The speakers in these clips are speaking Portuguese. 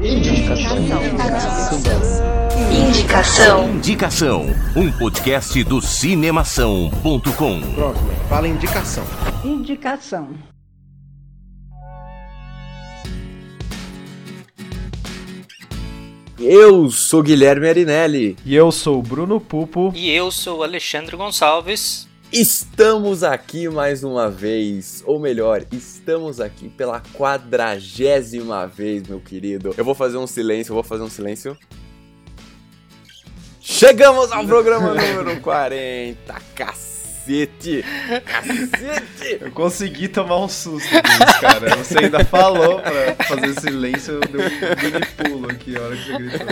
Indicação. Indicação. Indicação, um podcast do cinemação.com. Próximo, fala indicação. Indicação. Eu sou Guilherme Arinelli. E eu sou o Bruno Pupo. E eu sou o Alexandre Gonçalves. Estamos aqui mais uma vez, ou melhor, estamos aqui pela quadragésima vez, meu querido. Eu vou fazer um silêncio, eu vou fazer um silêncio. Chegamos ao programa número 40, cacete! Cacete! Cacete! Eu consegui tomar um susto disso, cara. Você ainda falou pra fazer silêncio, eu dei um pulo aqui a hora que você gritou.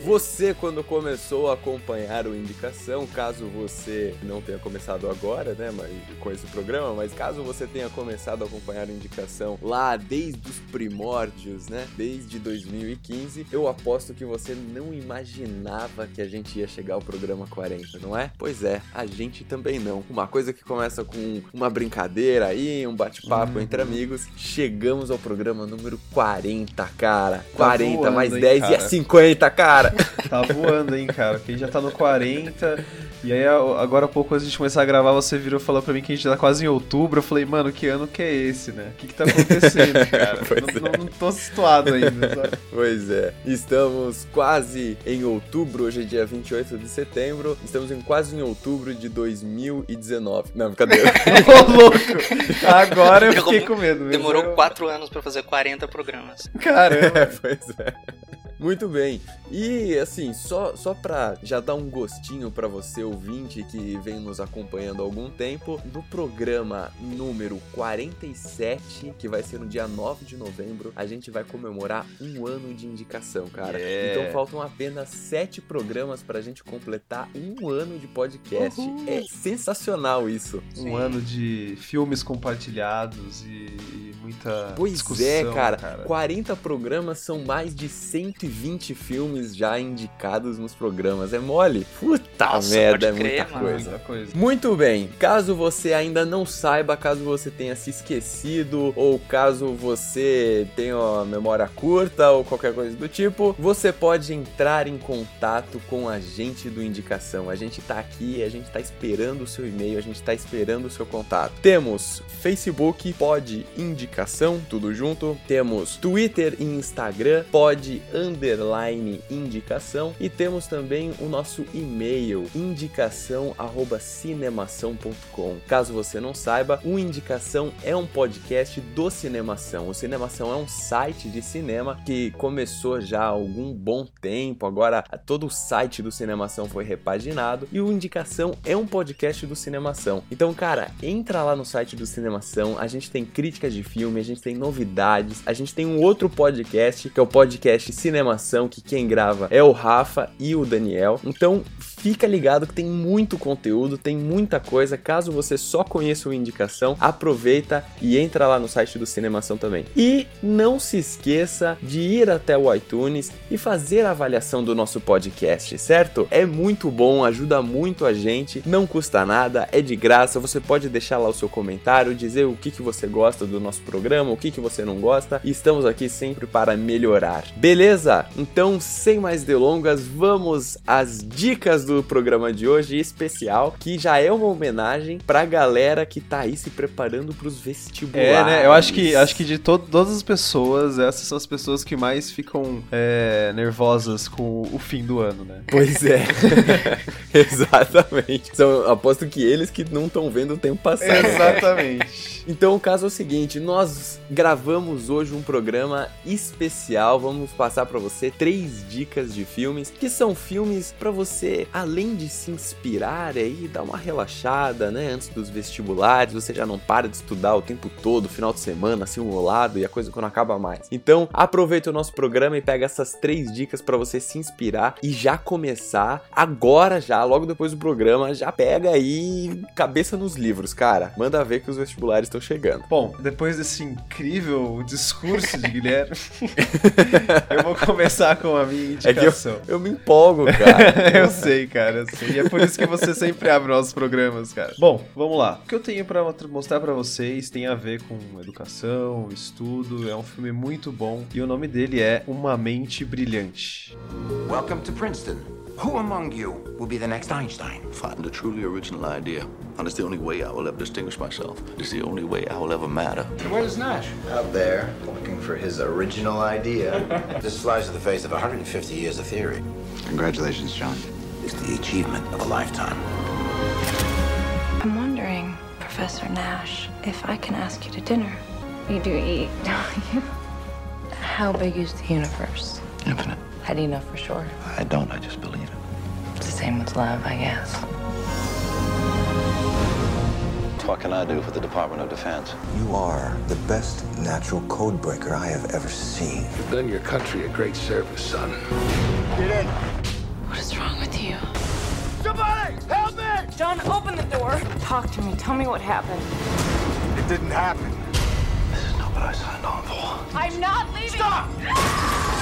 Você, quando começou a acompanhar o Indicação, caso você não tenha começado agora, né, mas, com esse programa, mas caso você tenha começado a acompanhar o Indicação lá desde os primórdios, né, desde 2015, eu aposto que você não imaginava que a gente ia chegar ao programa 40, não é? Pois é, a gente também não. Uma coisa que começa com uma brincadeira aí, um bate-papo Uhum. entre amigos. Chegamos ao programa número 40, cara. 40 voando, mais hein, 10 e é cara? 50, cara. Tá voando, hein, cara. Gente já tá no 40. E aí, agora há pouco antes de começar a gravar, você virou e falou pra mim que a gente tá quase em outubro. Eu falei, mano, que ano que é esse, né? O que que tá acontecendo, cara? Não, não, não tô situado ainda, sabe? Pois é, estamos quase em outubro, hoje é dia 28 de setembro, estamos em quase em outubro de 2019. Não, brincadeira. Ô, louco! Agora eu fiquei com medo. mas Demorou eu- quatro anos pra fazer 40 programas. Caramba. pois é. Muito bem. E assim, só, só pra já dar um gostinho pra você ouvinte que vem nos acompanhando há algum tempo, no programa número 47, que vai ser no dia 9 de novembro, a gente vai comemorar um ano de indicação, cara. Yeah. Então faltam apenas sete programas pra gente completar um ano de podcast. Uhul. É sensacional isso. Um Sim. ano de filmes compartilhados e, e muita Pois discussão, é, cara. 40 programas são mais de 120 filmes já indicados nos programas. É mole? Puta Nossa, merda, é crer, muita coisa. Muita coisa. Muito bem, caso você ainda não saiba, caso você tenha se esquecido, ou caso você tenha uma memória curta ou qualquer coisa do tipo, você pode entrar em contato com a gente do Indicação. A gente tá aqui, a gente tá esperando o seu e-mail, a gente tá esperando o seu contato. Temos Facebook, pode indicação, tudo junto. Temos Twitter e Instagram, pode underline indicação. E temos também o nosso e-mail, indicação@cinemação.com. Caso você não saiba, o Indicação é um podcast do Cinemação. O Cinemação é um site de cinema que começou já há algum bom tempo. Agora todo o site do Cinemação foi repaginado e o Indicação é um podcast do Cinemação. Então, cara, entra lá no site do Cinemação. A gente tem críticas de filme, a gente tem novidades, a gente tem um outro podcast que é o podcast Cinemação, que quem grava é o Rafa e o Daniel. Então, fica ligado que tem muito conteúdo, tem muita coisa. Caso você só conheça o Indicação, aproveita e entra lá no site do Cinemação também. E não se esqueça de ir até o iTunes e fazer a avaliação do nosso podcast, certo? É muito bom, ajuda muito a gente, não custa nada, é de graça. Você pode deixar lá o seu comentário, dizer o que, que você gosta do nosso programa, o que, que você não gosta. E estamos aqui sempre para melhorar. Beleza? Então, sem mais delongas, vamos às dicas do programa de hoje especial, que já é uma homenagem pra galera que tá aí se preparando pros vestibulares. É, né? Eu acho que, acho que de to todas as pessoas, essas são as pessoas que mais ficam é, nervosas com o fim do ano, né? Pois é. Exatamente. São, aposto que eles que não estão vendo o tempo passar. Exatamente. Então o caso é o seguinte, nós gravamos hoje um programa especial, vamos passar pra você três dicas de filmes, que são filmes pra você, além de se inspirar aí, dar uma relaxada, né, antes dos vestibulares, você já não para de estudar o tempo todo, final de semana, assim, simulado e a coisa não acaba mais. Então, aproveita o nosso programa e pega essas três dicas pra você se inspirar e já começar agora já, logo depois do programa, já pega aí cabeça nos livros, cara. Manda ver que os vestibulares estão chegando. Bom, depois desse incrível discurso de Guilherme, eu vou começar com a minha É que eu, indicação. eu me empolgo, cara. eu sei, cara. Assim, e é por isso que você sempre abre nossos programas, cara. Bom, vamos lá. O que eu tenho pra mostrar pra vocês tem a ver com educação, estudo. É um filme muito bom. E o nome dele é Uma Mente Brilhante. Welcome to Princeton. Who among you will be the next Einstein? Find a truly original idea. And it's the only way I will ever distinguish myself. It's the only way I will ever matter. And where's Nash? Out there, looking for his original idea. This flies in the face of 150 years of theory. Congratulations, John. It's the achievement of a lifetime. I'm wondering, Professor Nash, if I can ask you to dinner. You do eat, don't you? How big is the universe? Infinite. How do you know for sure? I don't, I just believe it. It's the same with love, I guess. What can I do for the Department of Defense? You are the best natural code breaker I have ever seen. You've done your country a great service, son. Get wrong with you? Somebody, help me! John, open the door. Talk to me. Tell me what happened. It didn't happen. This is not what I signed on for. I'm not leaving. Stop!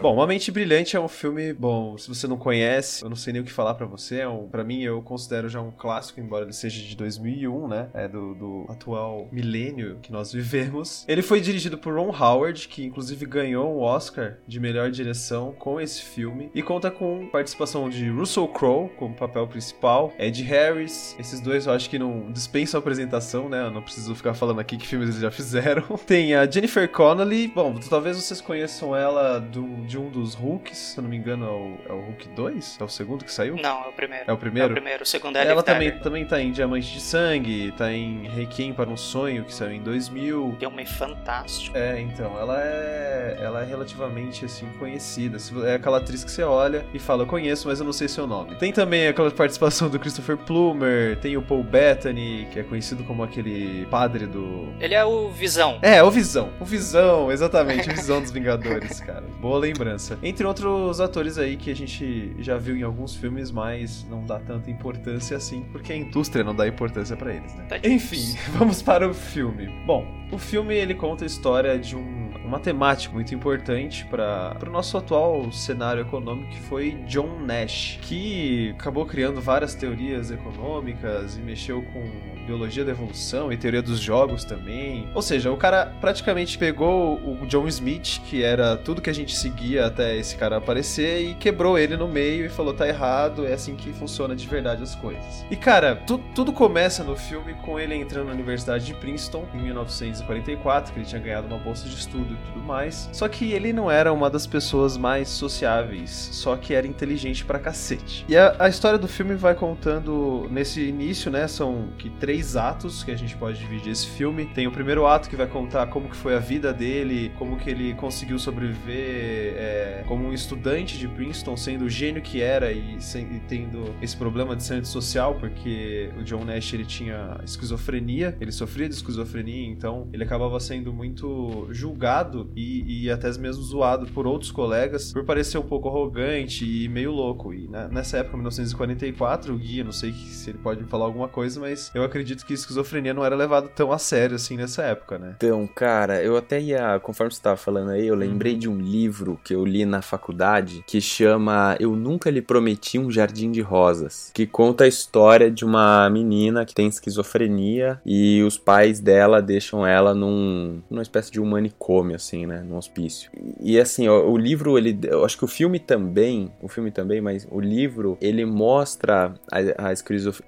Bom, Uma Mente Brilhante é um filme, bom, se você não conhece, eu não sei nem o que falar pra você, é um, para mim eu considero já um clássico, embora ele seja de 2001, né, é do, do atual milênio que nós vivemos. Ele foi dirigido por Ron Howard, que inclusive ganhou o Oscar de melhor direção com esse filme, e conta com participação de Russell Crowe como papel principal, Ed Harris, esses dois eu acho que não dispensam apresentação, né, eu não preciso ficar falando aqui que filmes eles já fizeram. Tem a Jennifer Connelly, bom, talvez vocês conheçam ela do, de um dos Hulks, se eu não me engano é o, é o Hulk 2? É o segundo que saiu? Não, é o primeiro. É o primeiro? É o primeiro. O segundo é Ela também, também tá em Diamante de Sangue, tá em Requiem para um Sonho, que saiu em 2000. Filme fantástico. É, então, ela é ela é relativamente assim conhecida. É aquela atriz que você olha e fala, eu conheço, mas eu não sei seu nome. Tem também aquela participação do Christopher Plummer, tem o Paul Bettany, que é conhecido como aquele padre do Ele é o Visão. é, o Visão. O Visão, exatamente. O Visão dos Vingadores, cara. Boa lembrança. Entre outros atores aí que a gente já viu em alguns filmes, mas não dá tanta importância assim, porque a indústria não dá importância pra eles, né? Tá. Enfim, vamos para o filme. Bom, o filme ele conta a história de um, um matemático muito importante para o nosso atual cenário econômico, que foi John Nash, que acabou criando várias teorias econômicas e mexeu com biologia da evolução e teoria dos jogos também. Ou seja, o cara praticamente pegou o John Smith, que era tudo que a gente seguia até esse cara aparecer, e quebrou ele no meio e falou: tá errado, é assim que funciona de verdade as coisas. E cara, tu- tudo começa no filme com ele entrando na Universidade de Princeton em 1944, que ele tinha ganhado uma bolsa de estudo e tudo mais. Só que ele não era uma das pessoas mais sociáveis, só que era inteligente pra cacete. E a, a história do filme vai contando nesse início, né? São que três atos que a gente pode dividir esse filme. Tem o primeiro ato que vai contar como que foi a vida dele, como que ele conseguiu sobreviver é, como um estudante de Princeton, sendo o gênio que era e, sem- e tendo esse problema de ser antissocial, porque o John Nash ele tinha esquizofrenia, ele sofria de esquizofrenia, então ele acabava sendo muito julgado e, e até mesmo zoado por outros colegas por parecer um pouco arrogante e meio louco. E nessa época, 1944, o Gui, não sei se ele pode me falar alguma coisa, mas eu acredito que esquizofrenia não era levado tão a sério assim nessa época, né? Então, cara, eu até ia, conforme você tava falando aí, eu lembrei de um livro que eu li na faculdade que chama Eu Nunca Lhe Prometi um Jardim de Rosas, que conta a história de uma menina que tem esquizofrenia e os pais dela deixam ela num, numa espécie de um manicômio, assim, né, num hospício. E, assim, ó, o livro, ele, eu acho que o filme também, o filme também, mas o livro, ele mostra a, a,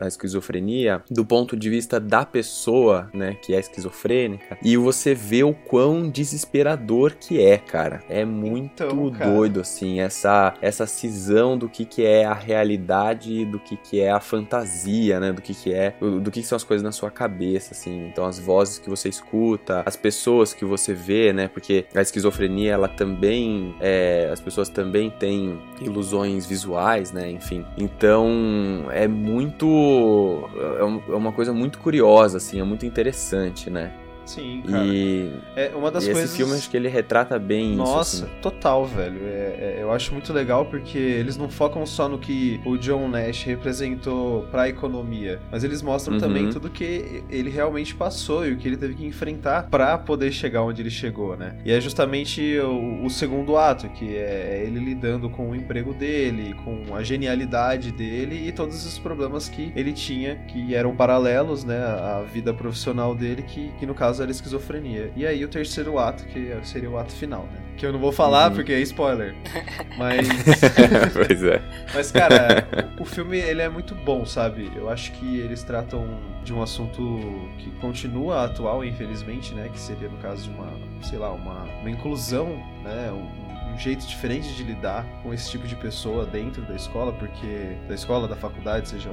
a esquizofrenia do ponto de vista da pessoa, né, que é esquizofrênica, e você vê o quão desesperador que é, cara. É muito Então, cara. doido, assim, essa, essa cisão do que, que é a realidade e do que, que é a fantasia, né, do que, que é, do, que, que são as coisas na sua cabeça, assim. Então, as vozes que você escuta, as pessoas que você vê, né, porque a esquizofrenia, ela também, é, as pessoas também têm ilusões visuais, né, enfim. Então, é muito, é é uma coisa muito curiosa, assim, é muito interessante, né. Sim, cara. E, É uma das e coisas. esse filme, acho que ele retrata bem Nossa, isso, assim. total, velho. É, é, eu acho muito legal porque eles não focam só no que o John Nash representou pra economia, mas eles mostram Uhum. também tudo que ele realmente passou e o que ele teve que enfrentar pra poder chegar onde ele chegou, né? E é justamente o, o segundo ato, que é ele lidando com o emprego dele, com a genialidade dele e todos os problemas que ele tinha, que eram paralelos, né, à vida profissional dele, que, que no caso era a esquizofrenia. E aí o terceiro ato, que seria o ato final, né? Que eu não vou falar Uhum. porque é spoiler. Mas pois é. mas, cara, o, o filme ele é muito bom, sabe? Eu acho que eles tratam de um assunto que continua atual, infelizmente, né? Que seria, no caso, de uma, sei lá, uma, uma inclusão, né? Um, um jeito diferente de lidar com esse tipo de pessoa dentro da escola, porque da escola, da faculdade, seja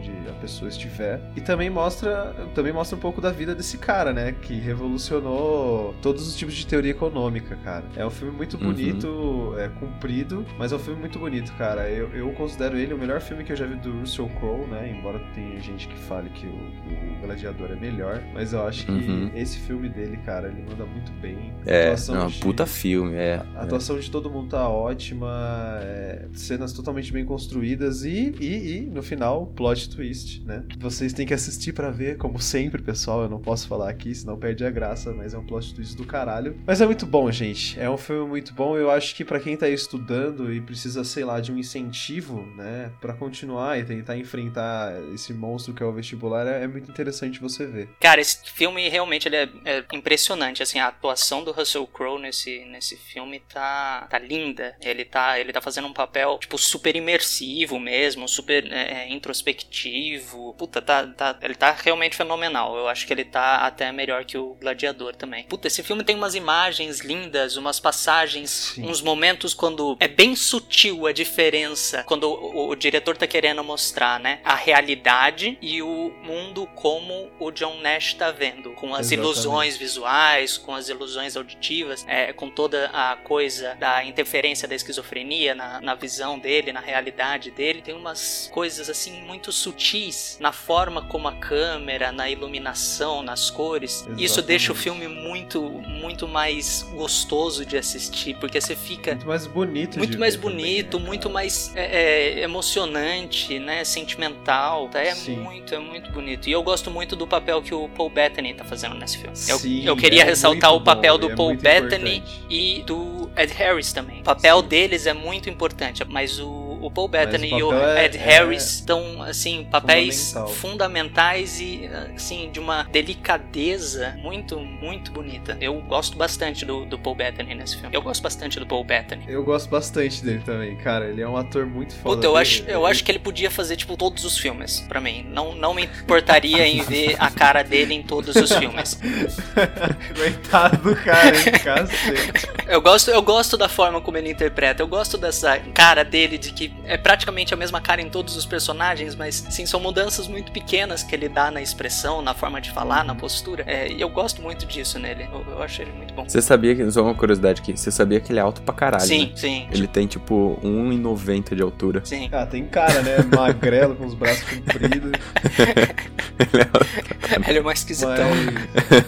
onde a pessoa estiver. E também mostra, também mostra um pouco da vida desse cara, né? Que revolucionou todos os tipos de teoria econômica, cara. É um filme muito bonito, é comprido, mas é um filme muito bonito, cara. Eu, eu considero ele o melhor filme que eu já vi do Russell Crowe, né? Embora tenha gente que fale que o, o Gladiador é melhor, mas eu acho que Uhum. esse filme dele, cara, ele manda muito bem. É, atuação não, de- puta filme, é. a atuação de todo mundo tá ótima, é, cenas totalmente bem construídas e, e, e, no final, plot twist, né? Vocês têm que assistir pra ver, como sempre, pessoal. Eu não posso falar aqui, senão perde a graça, mas é um plot twist do caralho. Mas é muito bom, gente. É um filme muito bom. Eu acho que pra quem tá estudando e precisa, sei lá, de um incentivo, né, Pra continuar e tentar enfrentar esse monstro que é o vestibular, é, é muito interessante você ver. Cara, esse filme realmente ele é, é impressionante, assim, a atuação do Russell Crowe nesse, nesse filme tá, tá linda. Ele tá, ele tá fazendo um papel, tipo, super imersivo mesmo, super é, introspectivo. Puta, tá, tá, ele tá realmente fenomenal. Eu acho que ele tá até melhor que o Gladiador também. Puta, esse filme tem umas imagens lindas, umas passagens, Sim. uns momentos quando é bem sutil a diferença, quando o, o diretor tá querendo mostrar, né, a realidade e o mundo como o John Nash tá vendo, com as Exatamente. ilusões visuais, com as ilusões auditivas, é, com toda a coisa da interferência da esquizofrenia na, na visão dele, na realidade dele. Tem umas coisas assim muito sutis na forma como a câmera, na iluminação, nas cores. Isso deixa o Exatamente. filme muito, muito mais gostoso de assistir, porque você fica Muito mais bonito muito mais ver também, bonito, né, muito mais é, é, emocionante, né, sentimental, tá? É Sim. muito, é muito bonito. E eu gosto muito do papel que o Paul Bettany tá fazendo nesse filme. Eu, Sim, eu queria é ressaltar o papel bom, do é Paul Bettany importante. e do Ed Harris também. O papel Sim. deles é muito importante, mas o, o Paul Bettany e o é- Ed é Harris estão, assim, papéis fundamental. fundamentais e, assim, de uma delicadeza muito, muito bonita. Eu gosto bastante do, do Paul Bettany nesse filme. Eu gosto bastante do Paul Bettany. Eu gosto bastante dele também, cara. Ele é um ator muito foda. Puta, eu Ele- acho, eu acho que ele podia fazer, tipo, todos os filmes, pra mim. Não, não me importaria em ver a cara dele em todos os filmes. Coitado do cara, hein, cacete. Eu gosto, eu gosto da forma como ele interpreta. Eu gosto dessa cara dele, de que é praticamente a mesma cara em todos os personagens, mas, sim, são mudanças muito pequenas que ele dá na expressão, na forma de falar, na postura. É, e eu gosto muito disso nele. Eu, eu acho ele muito bom. Você sabia que, só uma curiosidade aqui, você sabia que ele é alto pra caralho, Sim, né? sim, Ele tem tipo 1,90 de altura. sim. Ah, tem cara, né? Magrelo, com os braços compridos. Ele é mais esquisitão.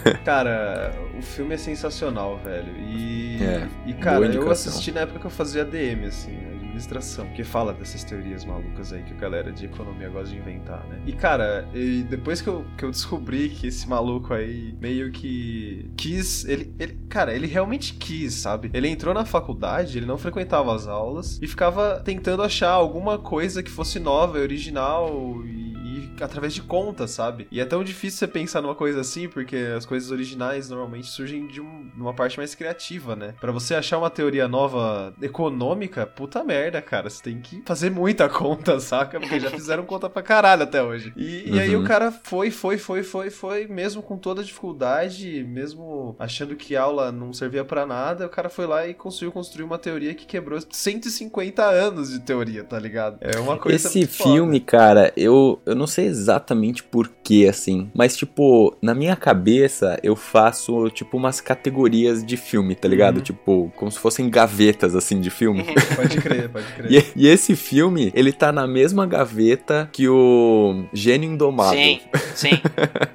Mas, cara, o filme é sensacional, velho. E, É, e cara, eu assisti na época que eu fazia DM, assim, né, administração, que fala dessas teorias malucas aí que a galera de economia gosta de inventar, né? E, cara, e depois que eu, que eu descobri que esse maluco aí meio que quis. Ele, ele, cara, ele realmente quis, sabe? Ele entrou na faculdade, ele não frequentava as aulas e ficava tentando achar alguma coisa que fosse nova, original e e através de contas, sabe? E é tão difícil você pensar numa coisa assim, porque as coisas originais normalmente surgem de, um- uma parte mais criativa, né? Pra você achar uma teoria nova econômica, puta merda, cara. Você tem que fazer muita conta, saca? Porque já fizeram conta pra caralho até hoje. E, e aí Uhum. o cara foi, foi, foi, foi, foi, mesmo com toda a dificuldade, mesmo achando que aula não servia pra nada, o cara foi lá e conseguiu construir uma teoria que quebrou 150 anos de teoria, tá ligado? É uma coisa Esse muito foda. filme, cara, eu, eu não sei exatamente porquê, assim, mas tipo, na minha cabeça eu faço tipo umas categorias de filme, tá ligado? Uhum. Tipo, como se fossem gavetas, assim, de filme. Pode crer, pode crer. E, e esse filme, ele tá na mesma gaveta que o Gênio Indomável. Sim, sim.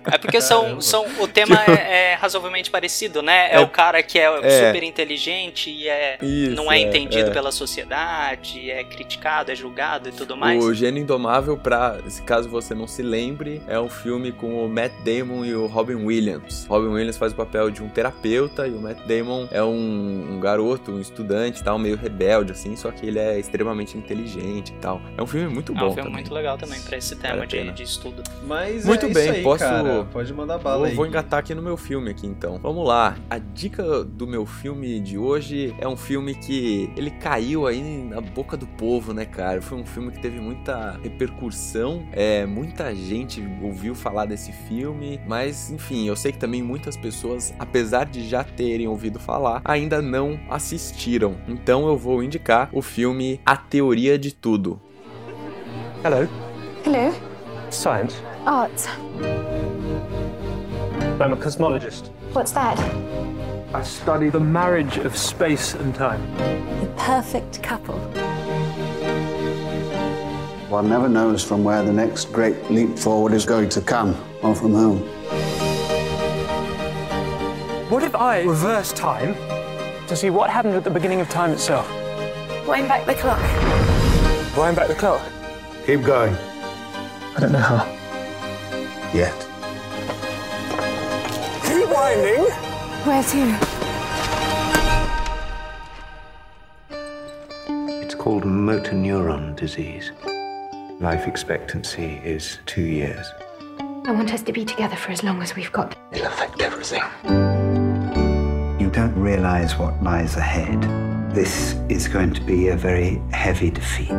É porque são, são o tema é, é razoavelmente parecido, né? É, É- o cara que é, é. super inteligente e é, Isso, não é, é, entendido é. pela sociedade, é criticado, é julgado e tudo mais. O Gênio Indomável, pra, caso você não se lembre, é um filme com o Matt Damon e o Robin Williams. Robin Williams faz o papel de um terapeuta e o Matt Damon é um, um garoto, um estudante e tal, meio rebelde, assim, só que ele é extremamente inteligente e tal. É um filme muito É bom um filme também. muito legal também pra esse tema Vale de, de estudo. Mas Muito é bem, isso aí, posso- cara. Pode mandar bala Vou, aí. vou engatar aqui no meu filme aqui então. Vamos lá. A dica do meu filme de hoje é um filme que ele caiu aí na boca do povo, né, cara? Foi um filme que teve muita repercussão. É, muita gente ouviu falar desse filme, mas enfim, eu sei que também muitas pessoas, apesar de já terem ouvido falar, ainda não assistiram. Então eu vou indicar o filme A Teoria de Tudo. Hello, Hello. science. Art. I'm a cosmologist. What's that? I study the marriage of space and time. The perfect couple. One never knows from where the next great leap forward is going to come, or from whom. What if I reverse time to see what happened at the beginning of time itself? Wind back the clock. Wind back the clock. Keep going. I don't know how. Yet. Keep winding. Where to? It's called motor neuron disease. Life expectancy is two years. I want us to be together for as long as we've got. It'll affect everything. You don't realize what lies ahead. This is going to be a very heavy defeat.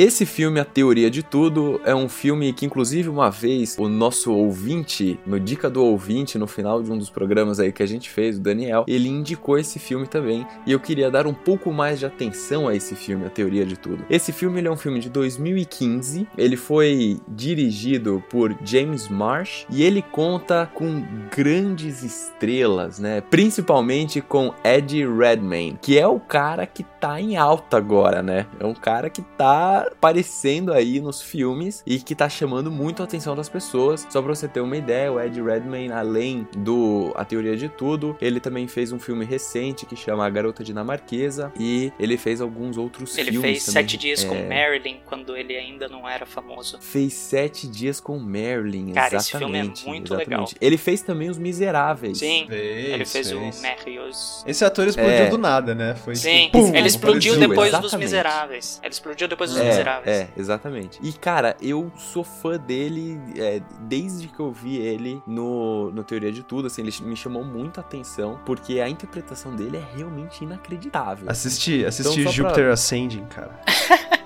Esse filme, A Teoria de Tudo, é um filme que, inclusive, uma vez o nosso ouvinte, no Dica do Ouvinte, no final de um dos programas aí que a gente fez, o Daniel, ele indicou esse filme também. E eu queria dar um pouco mais de atenção a esse filme, A Teoria de Tudo. Esse filme é um filme de 2015, ele foi dirigido por James Marsh e ele conta com grandes estrelas, né? Principalmente com Eddie Redmayne, que é o cara que tá em alta agora, né? É um cara que tá aparecendo aí nos filmes e que tá chamando muito a atenção das pessoas. Só pra você ter uma ideia, o Ed Redmayne, além do A Teoria de Tudo, ele também fez um filme recente que chama A Garota Dinamarquesa e ele fez alguns outros Ele filmes fez também. Sete Dias É, com Marilyn quando ele ainda não era famoso. Fez Sete Dias com Marilyn, Cara, esse filme é exatamente. muito exatamente. legal. Ele fez também Os Miseráveis. Sim, Fez, ele fez, fez. o Marius. Esse ator explodiu É. do nada, né? Foi Sim, tipo, pum, ele explodiu depois dos exatamente. Miseráveis. Ele explodiu depois dos É, Miseráveis. é, exatamente. E, cara, eu sou fã dele é, desde que eu vi ele no, no Teoria de Tudo, assim, ele me chamou muita atenção, porque a interpretação dele é realmente inacreditável. Assisti, assisti Então, só pra- Júpiter Ascending, cara.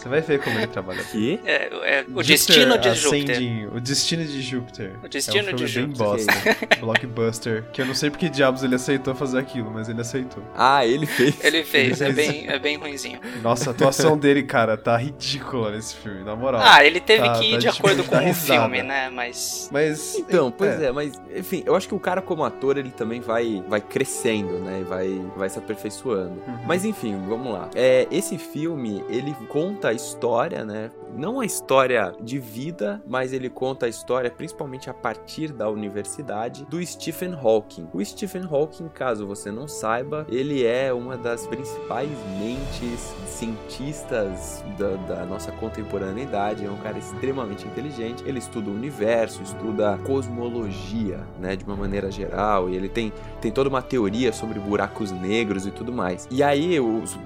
Você vai ver como ele trabalha. Que? É, é, o Júpiter destino de Júpiter. Ascending, O Destino de Júpiter. O Destino é um de Júpiter. bosta. Blockbuster. Que eu não sei porque diabos ele aceitou fazer aquilo, mas ele aceitou. Ah, ele fez. Ele fez, é Ele fez. bem, é bem ruinzinho. Nossa, a atuação dele, cara, tá ridícula nesse filme, na moral. Ah, ele teve Tá- que ir tá de acordo com o risada. filme, né? Mas. Mas. Então, pois é. mas enfim, eu acho que o cara como ator, ele também vai, vai crescendo, né? E vai, vai se aperfeiçoando. Uhum. Mas enfim, vamos lá. É, esse filme, ele conta a história, né? Não a história de vida, mas ele conta a história principalmente a partir da universidade do Stephen Hawking. O Stephen Hawking, caso você não saiba, ele é uma das principais mentes cientistas da, da nossa contemporaneidade. É um cara extremamente inteligente. Ele estuda o universo, estuda cosmologia, né? De uma maneira geral. E ele tem, tem toda uma teoria sobre buracos negros e tudo mais. E aí,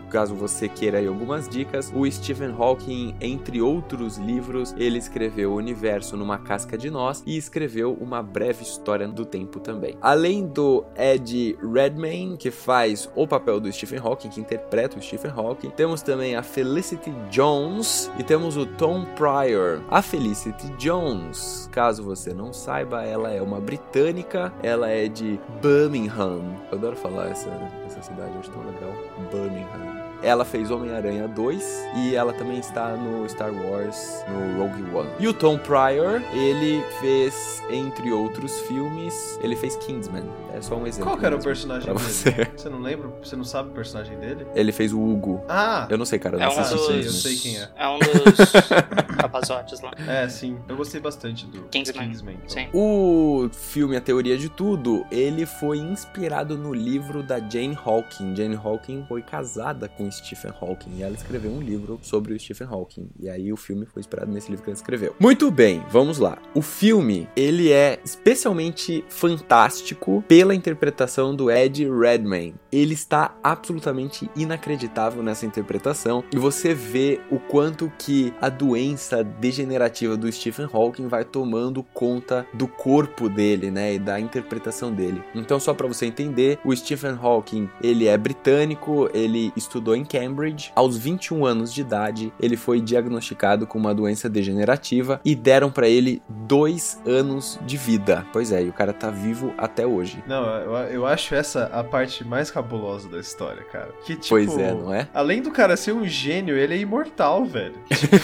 caso você queira algumas dicas, o Stephen Hawking, entre outros livros, ele escreveu O Universo numa Casca de Nós e escreveu Uma Breve História do Tempo também. Além do Ed Redmayne, que faz o papel do Stephen Hawking, que interpreta o Stephen Hawking, temos também a Felicity Jones e temos o Tom Pryor. A Felicity Jones, caso você não saiba, ela é uma britânica, ela é de Birmingham. Eu adoro falar essa, essa cidade, acho tão legal. Birmingham. Ela fez Homem-Aranha 2 e ela também está no Star Wars, no Rogue One. E o Tom Pryor, ele fez, entre outros filmes, ele fez Kingsman. É só um exemplo. Qual que era o personagem dele? você. Você não lembra? Você não sabe o personagem dele? Ele fez o Hugo. Ah! Eu não sei, cara. Eu É não um assisti eu sei, eu dos- Kingsman. sei quem é. É um dos rapazotes lá. É, sim. Eu gostei bastante do Kingsman. então. Sim. O filme A Teoria de Tudo, ele foi inspirado no livro da Jane Hawking. Jane Hawking foi casada com Stephen Hawking e ela escreveu um livro sobre o Stephen Hawking. E aí o filme foi inspirado nesse livro que ela escreveu. Muito bem, vamos lá. O filme, ele é especialmente fantástico pela interpretação do Ed Redmayne. Ele está absolutamente inacreditável nessa interpretação e você vê o quanto que a doença degenerativa do Stephen Hawking vai tomando conta do corpo dele, né, e da interpretação dele. Então só para você entender, o Stephen Hawking, ele é britânico, ele estudou em Cambridge. Aos 21 anos de idade, ele foi diagnosticado com uma doença degenerativa e deram para ele dois anos de vida. Pois é, e o cara tá vivo até hoje. Não, eu, eu acho essa a parte mais cabulosa da história, cara. Que, tipo, Pois é, não é? Além do cara ser um gênio, ele é imortal, velho. Tipo,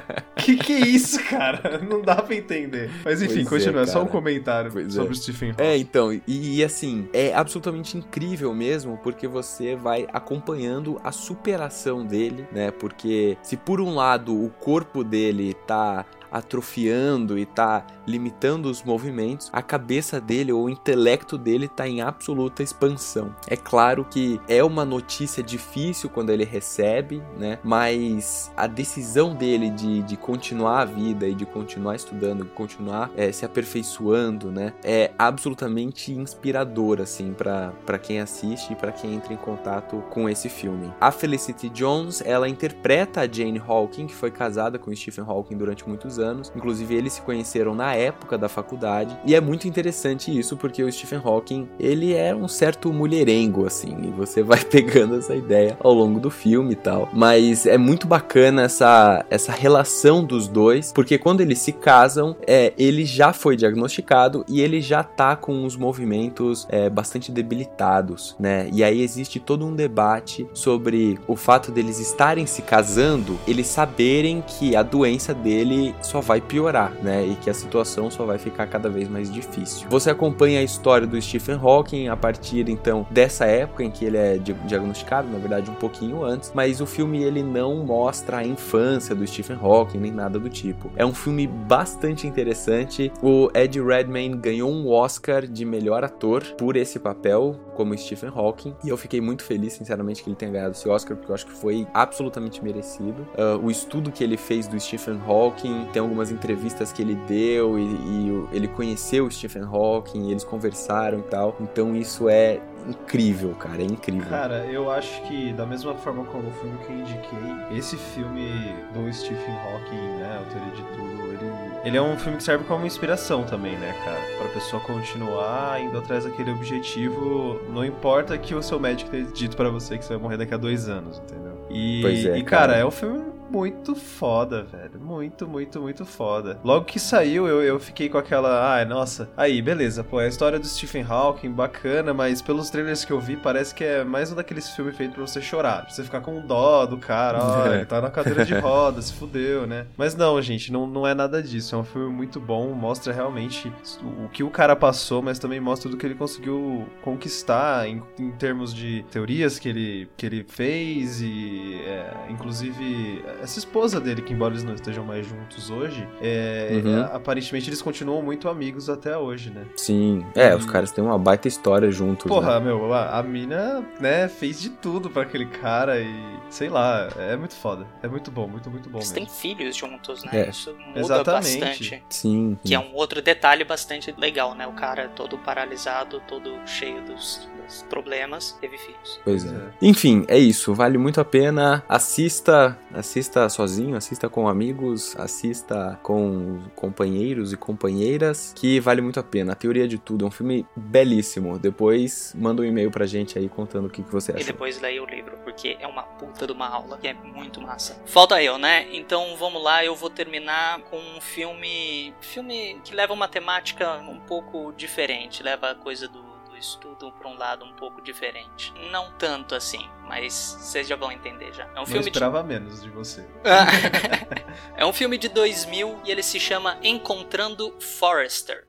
que que é isso, cara? Não dá pra entender. Mas enfim, Pois é, continua. É, só um comentário Pois sobre é. o Stephen Hawking. É, então, e, e assim, é absolutamente incrível mesmo, porque você vai acompanhando a superação dele, né? Porque se por um lado o corpo dele tá atrofiando e tá limitando os movimentos, a cabeça dele ou o intelecto dele tá em absoluta expansão. É claro que é uma notícia difícil quando ele recebe, né? Mas a decisão dele de, de continuar a vida e de continuar estudando, continuar eh, se aperfeiçoando, né? É absolutamente inspirador, assim, para quem assiste e para quem entra em contato com esse filme. A Felicity Jones, ela interpreta a Jane Hawking, que foi casada com Stephen Hawking durante muitos anos. Inclusive, eles se conheceram na época da faculdade. E é muito interessante isso, porque o Stephen Hawking, ele é um certo mulherengo, assim, e você vai pegando essa ideia ao longo do filme e tal. Mas é muito bacana essa, essa relação dos dois, porque quando eles se casam, é, ele já foi diagnosticado e ele já tá com os movimentos é, bastante debilitados, né? E aí existe todo um debate sobre o fato deles estarem se casando, eles saberem que a doença dele só vai piorar, né? E que a situação só vai ficar cada vez mais difícil. Você acompanha a história do Stephen Hawking a partir então dessa época em que ele é di- diagnosticado, na verdade um pouquinho antes, mas o filme ele não mostra a infância do Stephen Hawking nem nada do tipo. É um filme bastante interessante. O Ed Redmayne ganhou um Oscar de melhor ator por esse papel como Stephen Hawking e eu fiquei muito feliz, sinceramente, que ele tenha ganhado esse Oscar porque eu acho que foi absolutamente merecido. Ah, o estudo que ele fez do Stephen Hawking, tem algumas entrevistas que ele deu e, e ele conheceu o Stephen Hawking, e eles conversaram e tal. Então isso é incrível, cara, é incrível. Cara, eu acho que da mesma forma como o filme que eu indiquei, esse filme do Stephen Hawking, né, a teoria de tudo, ele, ele é um filme que serve como inspiração também, né, cara, pra pessoa continuar indo atrás daquele objetivo, não importa que o seu médico tenha dito pra você que você vai morrer daqui a dois anos, entendeu? E, Pois é, e cara, cara. é um filme muito foda, velho. Muito, muito, muito foda. Logo que saiu, eu, eu fiquei com aquela. Ai, nossa. Aí, beleza, pô, é a história do Stephen Hawking, bacana, mas pelos trailers que eu vi, parece que é mais um daqueles filmes feitos pra você chorar. Pra você ficar com dó do cara, ó, É. ele tá na cadeira de roda, se fudeu, né? Mas não, gente, não, não é nada disso. É um filme muito bom, mostra realmente o, o que o cara passou, mas também mostra do que ele conseguiu conquistar em, em termos de teorias que ele, que ele fez e, é, inclusive, essa esposa dele, que embora eles não estejam mais juntos hoje, é, Uhum. é, aparentemente eles continuam muito amigos até hoje, né? Sim, é, os caras têm uma baita história juntos. Porra, né? meu, a, a mina, né, fez de tudo pra aquele cara e, sei lá, é muito foda. É muito bom, muito, muito bom Eles mesmo. têm filhos juntos, né? É. Isso muda Exatamente. bastante. Sim. Que é um outro detalhe bastante legal, né? O cara todo paralisado, todo cheio dos, dos problemas, teve filhos. Pois é. Enfim, é isso. Vale muito a pena. Assista, assista sozinho, assista com amigos, assista com companheiros e companheiras, que vale muito a pena. A Teoria de Tudo é um filme belíssimo. Depois manda um e-mail pra gente aí contando o que, que você E achou. depois leia o livro, porque é uma puta de uma aula que é muito massa. Falta eu, né? Então vamos lá, eu vou terminar com um filme. Filme que leva uma temática um pouco diferente, leva a coisa do, do estudo pra um lado um pouco diferente. Não tanto assim, mas vocês já vão entender já. É um Não filme de esperava menos de você. é um filme de 2000 e ele se chama Encontrando Forrester.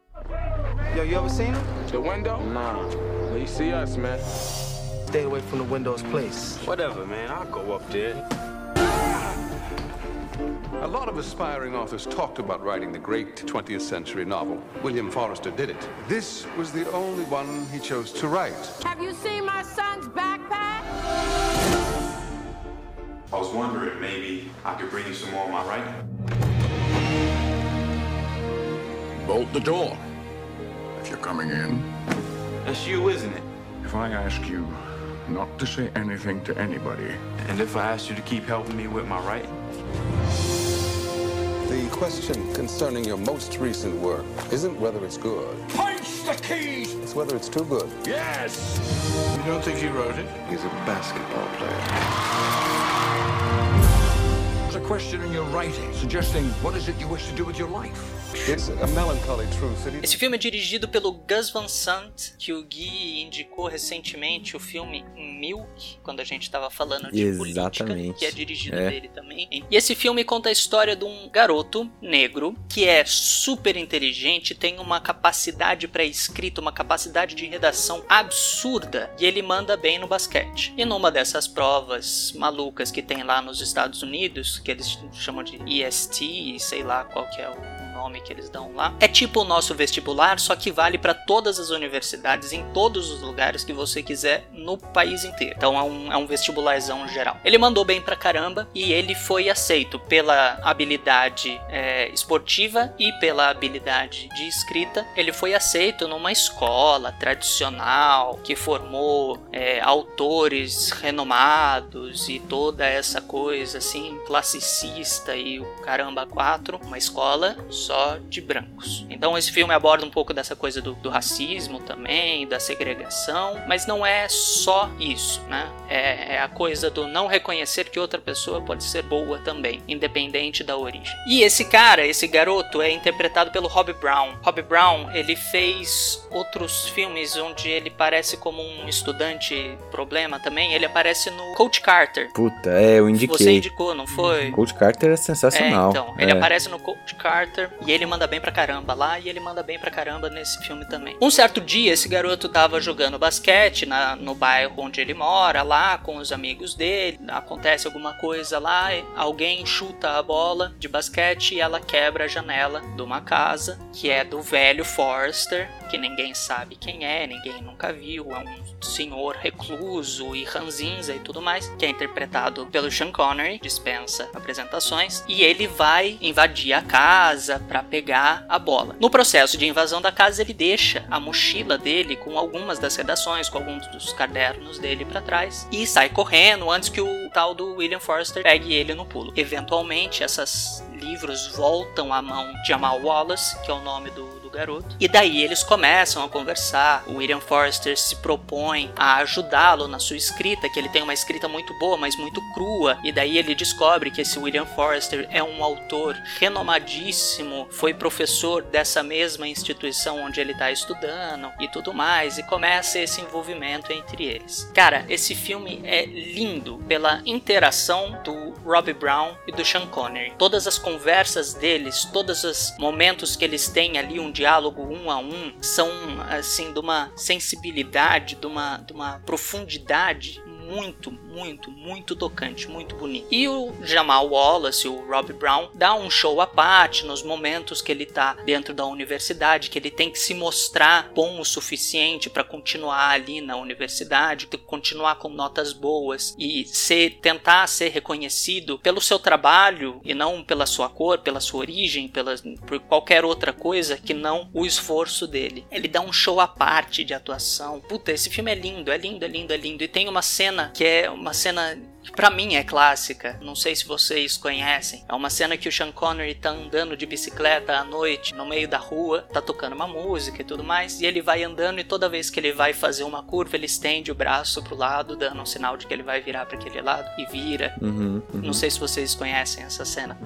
Yo, you ever seen him? The window? Nah. You see us, man. Stay away from the window's place. Whatever, man. I'll go up there. A lot of aspiring authors talked about writing the great 20th century novel. William Forrester did it. This was the only one he chose to write. Have you seen my son's backpack? I was wondering, maybe I could bring you some more of my writing. Bolt the door. If you're coming in. That's you, isn't it? If I ask you not to say anything to anybody. And if I ask you to keep helping me with my writing? The question concerning your most recent work isn't whether it's good, Punch the keys! it's whether it's too good. Yes! You don't think he wrote it? He's a basketball player. There's a question in your writing suggesting what is it you wish to do with your life? It's a melancholy truth that he Esse filme é dirigido pelo Gus Van Sant, que o Gui indicou recentemente o filme Milk, quando a gente estava falando de política, Exatamente. que é dirigido É. dele também. E esse filme conta a história de um garoto negro que é super inteligente, tem uma capacidade para escrita, uma capacidade de redação absurda, e ele manda bem no basquete. E numa dessas provas malucas que tem lá nos Estados Unidos, que eles chamam de EST, sei lá qual que é o nome que eles dão lá. É tipo o nosso vestibular, só que vale para todas as universidades, em todos os lugares que você quiser, no país inteiro. Então é um, é um vestibularzão geral. Ele mandou bem pra caramba e ele foi aceito pela habilidade é, esportiva e pela habilidade de escrita. Ele foi aceito numa escola tradicional que formou é, autores renomados e toda essa coisa assim, classicista e o caramba quatro, uma escola só de brancos. Então esse filme aborda um pouco dessa coisa do, do racismo também, da segregação, mas não é só isso, né? É, é a coisa do não reconhecer que outra pessoa pode ser boa também, independente da origem. E esse cara, esse garoto, é interpretado pelo Rob Brown. Rob Brown, ele fez outros filmes onde ele parece como um estudante problema também. Ele aparece no Coach Carter. Puta, é, eu indiquei. Você indicou, não foi? Coach Carter é sensacional. É, então, ele É. aparece no Coach Carter e ele manda bem pra caramba lá e ele manda bem pra caramba nesse filme também. Um certo dia, esse garoto tava jogando basquete na, no bairro onde ele mora, lá com os amigos dele. Acontece alguma coisa lá, alguém chuta a bola de basquete e ela quebra a janela de uma casa que é do velho Forrester, que ninguém sabe quem é, ninguém nunca viu, é um senhor recluso e ranzinza e tudo mais, que é interpretado pelo Sean Connery, dispensa apresentações, e ele vai invadir a casa para pegar a bola. No processo de invasão da casa, ele deixa a mochila dele com algumas das redações, com alguns dos cadernos dele para trás e sai correndo antes que o tal do William Forster pegue ele no pulo. Eventualmente, esses livros voltam à mão de Amal Wallace, que é o nome do garoto. E daí eles começam a conversar. O William Forster se propõe a ajudá-lo na sua escrita, que ele tem uma escrita muito boa, mas muito crua. E daí ele descobre que esse William Forster é um autor renomadíssimo, foi professor dessa mesma instituição onde ele está estudando e tudo mais. E começa esse envolvimento entre eles. Cara, esse filme é lindo pela interação do Robbie Brown e do Sean Connery. Todas as conversas deles, todos os momentos que eles têm ali um diálogo um a um, são assim de uma sensibilidade, de uma, de uma profundidade muito, muito, muito tocante, muito bonito. E o Jamal Wallace, o Rob Brown, dá um show à parte nos momentos que ele tá dentro da universidade, que ele tem que se mostrar bom o suficiente para continuar ali na universidade, continuar com notas boas e ser, tentar ser reconhecido pelo seu trabalho e não pela sua cor, pela sua origem, pela, por qualquer outra coisa que não o esforço dele. Ele dá um show à parte de atuação. Puta, esse filme é lindo, é lindo, é lindo, é lindo. E tem uma cena que é uma cena que pra mim é clássica. Não sei se vocês conhecem. É uma cena que o Sean Connery tá andando de bicicleta à noite no meio da rua, tá tocando uma música e tudo mais, e ele vai andando e toda vez que ele vai fazer uma curva, ele estende o braço pro lado, dando um sinal de que ele vai virar para aquele lado e vira. Uhum, uhum. Não sei se vocês conhecem essa cena.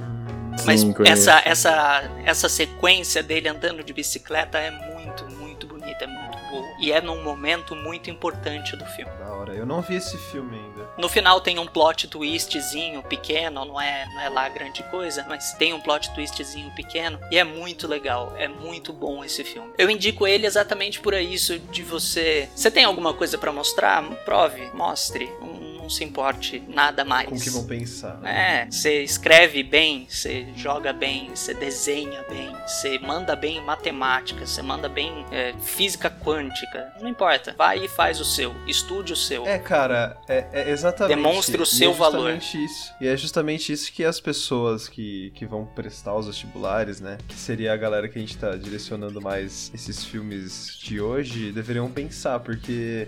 Sim, Mas conheço. essa, essa, essa sequência dele andando de bicicleta é muito, muito bonita, é muito bonita. e é num momento muito importante do filme. Da hora, eu não vi esse filme ainda. No final tem um plot twistzinho pequeno, não é, não é lá grande coisa, mas tem um plot twistzinho pequeno e é muito legal, é muito bom esse filme. Eu indico ele exatamente por isso de você. Você tem alguma coisa para mostrar? Prove, mostre. Um se importe nada mais. Com o que vão pensar. Né? É, você escreve bem, você joga bem, você desenha bem, você manda bem matemática, você manda bem é, física quântica. Não importa. Vai e faz o seu. Estude o seu. É, cara, é, é exatamente. Demonstre o seu e é valor. Isso. E é justamente isso que as pessoas que, que vão prestar os vestibulares, né? Que seria a galera que a gente tá direcionando mais esses filmes de hoje, deveriam pensar, porque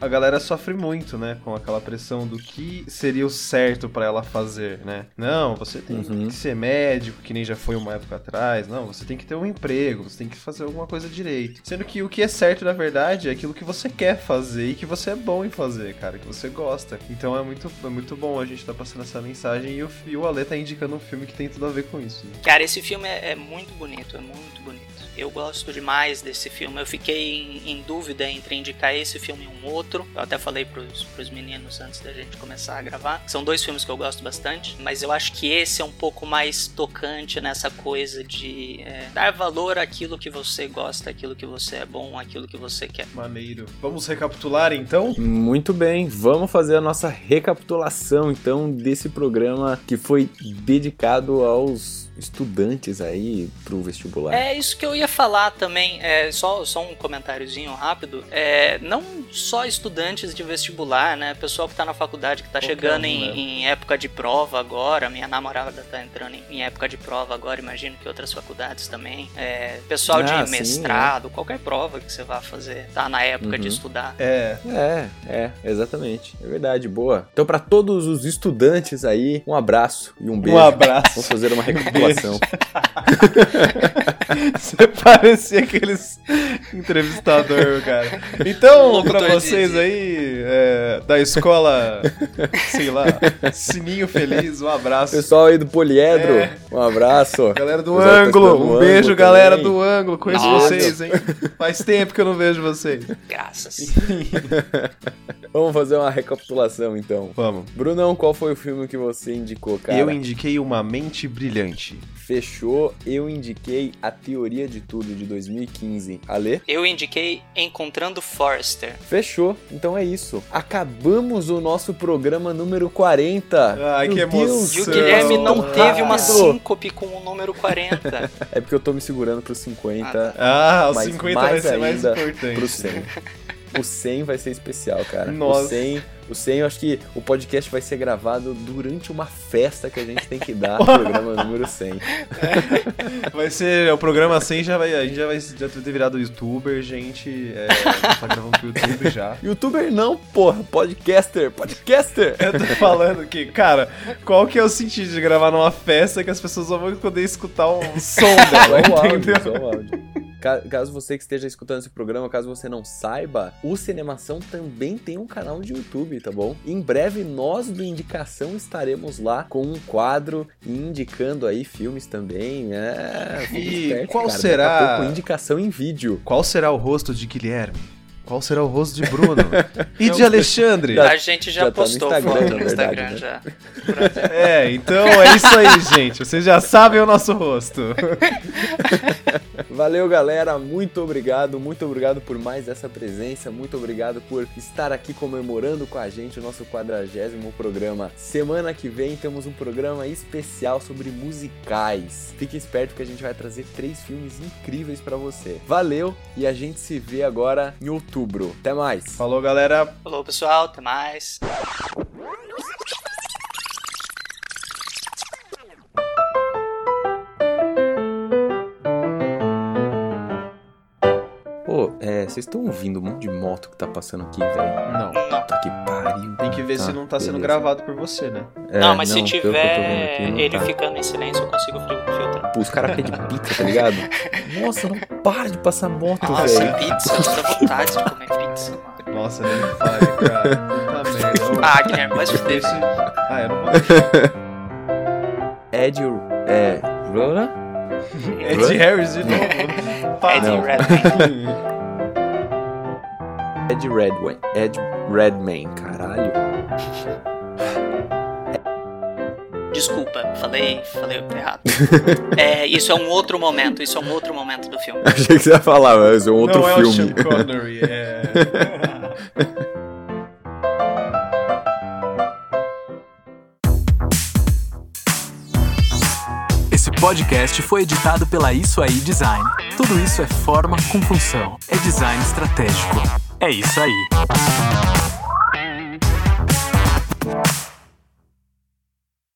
a galera sofre muito, né? Com aquela pressão do que seria o certo para ela fazer, né? Não, você tem uhum. que ser médico, que nem já foi uma época atrás. Não, você tem que ter um emprego, você tem que fazer alguma coisa direito. Sendo que o que é certo, na verdade, é aquilo que você quer fazer e que você é bom em fazer, cara, que você gosta. Então é muito, é muito bom a gente tá passando essa mensagem e o, e o Ale tá indicando um filme que tem tudo a ver com isso. Né? Cara, esse filme é, é muito bonito, é muito bonito. Eu gosto demais desse filme. Eu fiquei em, em, dúvida entre indicar esse filme e um outro. Eu até falei pros, pros meninos antes da gente começar a gravar. São dois filmes que eu gosto bastante, mas eu acho que esse é um pouco mais tocante nessa coisa de é, dar valor àquilo que você gosta, aquilo que você é bom, aquilo que você quer. Maneiro. Vamos recapitular então? Muito bem, vamos fazer a nossa recapitulação então desse programa que foi dedicado aos estudantes aí pro vestibular. É isso que eu ia falar também, é, só, só um comentáriozinho rápido. É, não só estudantes de vestibular, né? Pessoal que tá na faculdade, que tá Qualquer chegando em, né? em, época de prova agora. Minha namorada tá entrando em, em, época de prova agora, imagino que outras faculdades também. É, pessoal ah, de mestrado, sim, é. qualquer prova que você vá fazer, tá na época uhum. de estudar. É, é, é, exatamente. É verdade, boa. Então, para todos os estudantes aí, um abraço e um beijo. Um abraço. Vamos fazer uma recapitulação gravação. Você parecia aqueles entrevistador, cara. Então, para vocês aí é, da escola, sei lá, Sininho Feliz, um abraço. Pessoal aí do Poliedro, é. um abraço. Galera do Pessoal Ângulo, um beijo, galera do Ângulo. Conheço Nossa. vocês, hein? Faz tempo que eu não vejo vocês. Graças. Vamos fazer uma recapitulação então. Vamos. Brunão, qual foi o filme que você indicou, cara? Eu indiquei Uma Mente Brilhante. Fechou. Eu indiquei A Teoria de Tudo de 2015. Ale? Eu indiquei Encontrando Forrester. Fechou. Então é isso. Acabamos o nosso programa número 40. Ai, Meu que emoção. Deus. E o Guilherme não teve uma síncope com o número 40. é porque eu tô me segurando pro 50. Ah, tá. ah o 50 vai ser mais importante. Pro 100. O 100 vai ser especial, cara. Nossa. O 100, o 100, eu acho que o podcast vai ser gravado durante uma festa que a gente tem que dar no programa número 100. É, vai ser, o programa 100 já vai, a gente já vai já ter virado youtuber, gente. É, tá gravando pro YouTube já. Youtuber não, porra, podcaster, podcaster. Eu tô falando que, cara, qual que é o sentido de gravar numa festa que as pessoas vão poder escutar o som dela, só o áudio, só o áudio. Caso você que esteja escutando esse programa, caso você não saiba, o Cinemação também tem um canal de YouTube, tá bom? Em breve nós do Indicação estaremos lá com um quadro indicando aí filmes também. É, e qual cara, será? indicação em vídeo. Qual será o rosto de Guilherme? Qual será o rosto de Bruno? e de Alexandre? A gente já, já postou tá no Instagram, foto no Instagram né? já. É, então é isso aí, gente. Vocês já sabem o nosso rosto. Valeu, galera. Muito obrigado. Muito obrigado por mais essa presença. Muito obrigado por estar aqui comemorando com a gente o nosso quadragésimo programa. Semana que vem temos um programa especial sobre musicais. Fique esperto que a gente vai trazer três filmes incríveis para você. Valeu e a gente se vê agora em outubro outubro. Até mais. Falou, galera. Falou, pessoal. Até mais. Pô, é, vocês estão ouvindo um monte de moto que tá passando aqui, velho? Não. Tá que pariu. Tem que ver tá, se não tá beleza. sendo gravado por você, né? É, não, mas não, se tiver aqui, ele tá. ficando em silêncio, eu consigo filtrar. Os caras pedem pizza, tá ligado? Nossa, não para de passar moto, velho. Nossa, pizza, dá vontade de comer pizza, mano. Nossa, nem fale, cara. Puta merda. Ah, Guilherme, vai se fuder. Ah, eu não vou deixar. Ed, é... Ed Harris de novo. Ed Redmayne. Ed Redway. Ed Redmayne, caralho. Desculpa, falei, falei errado. é, isso é um outro momento, isso é um outro momento do filme. Achei que você ia falar, mas é um outro Não filme. é o Sean Connery, é... Esse podcast foi editado pela Isso Aí Design. Tudo isso é forma com função. É design estratégico. É isso aí.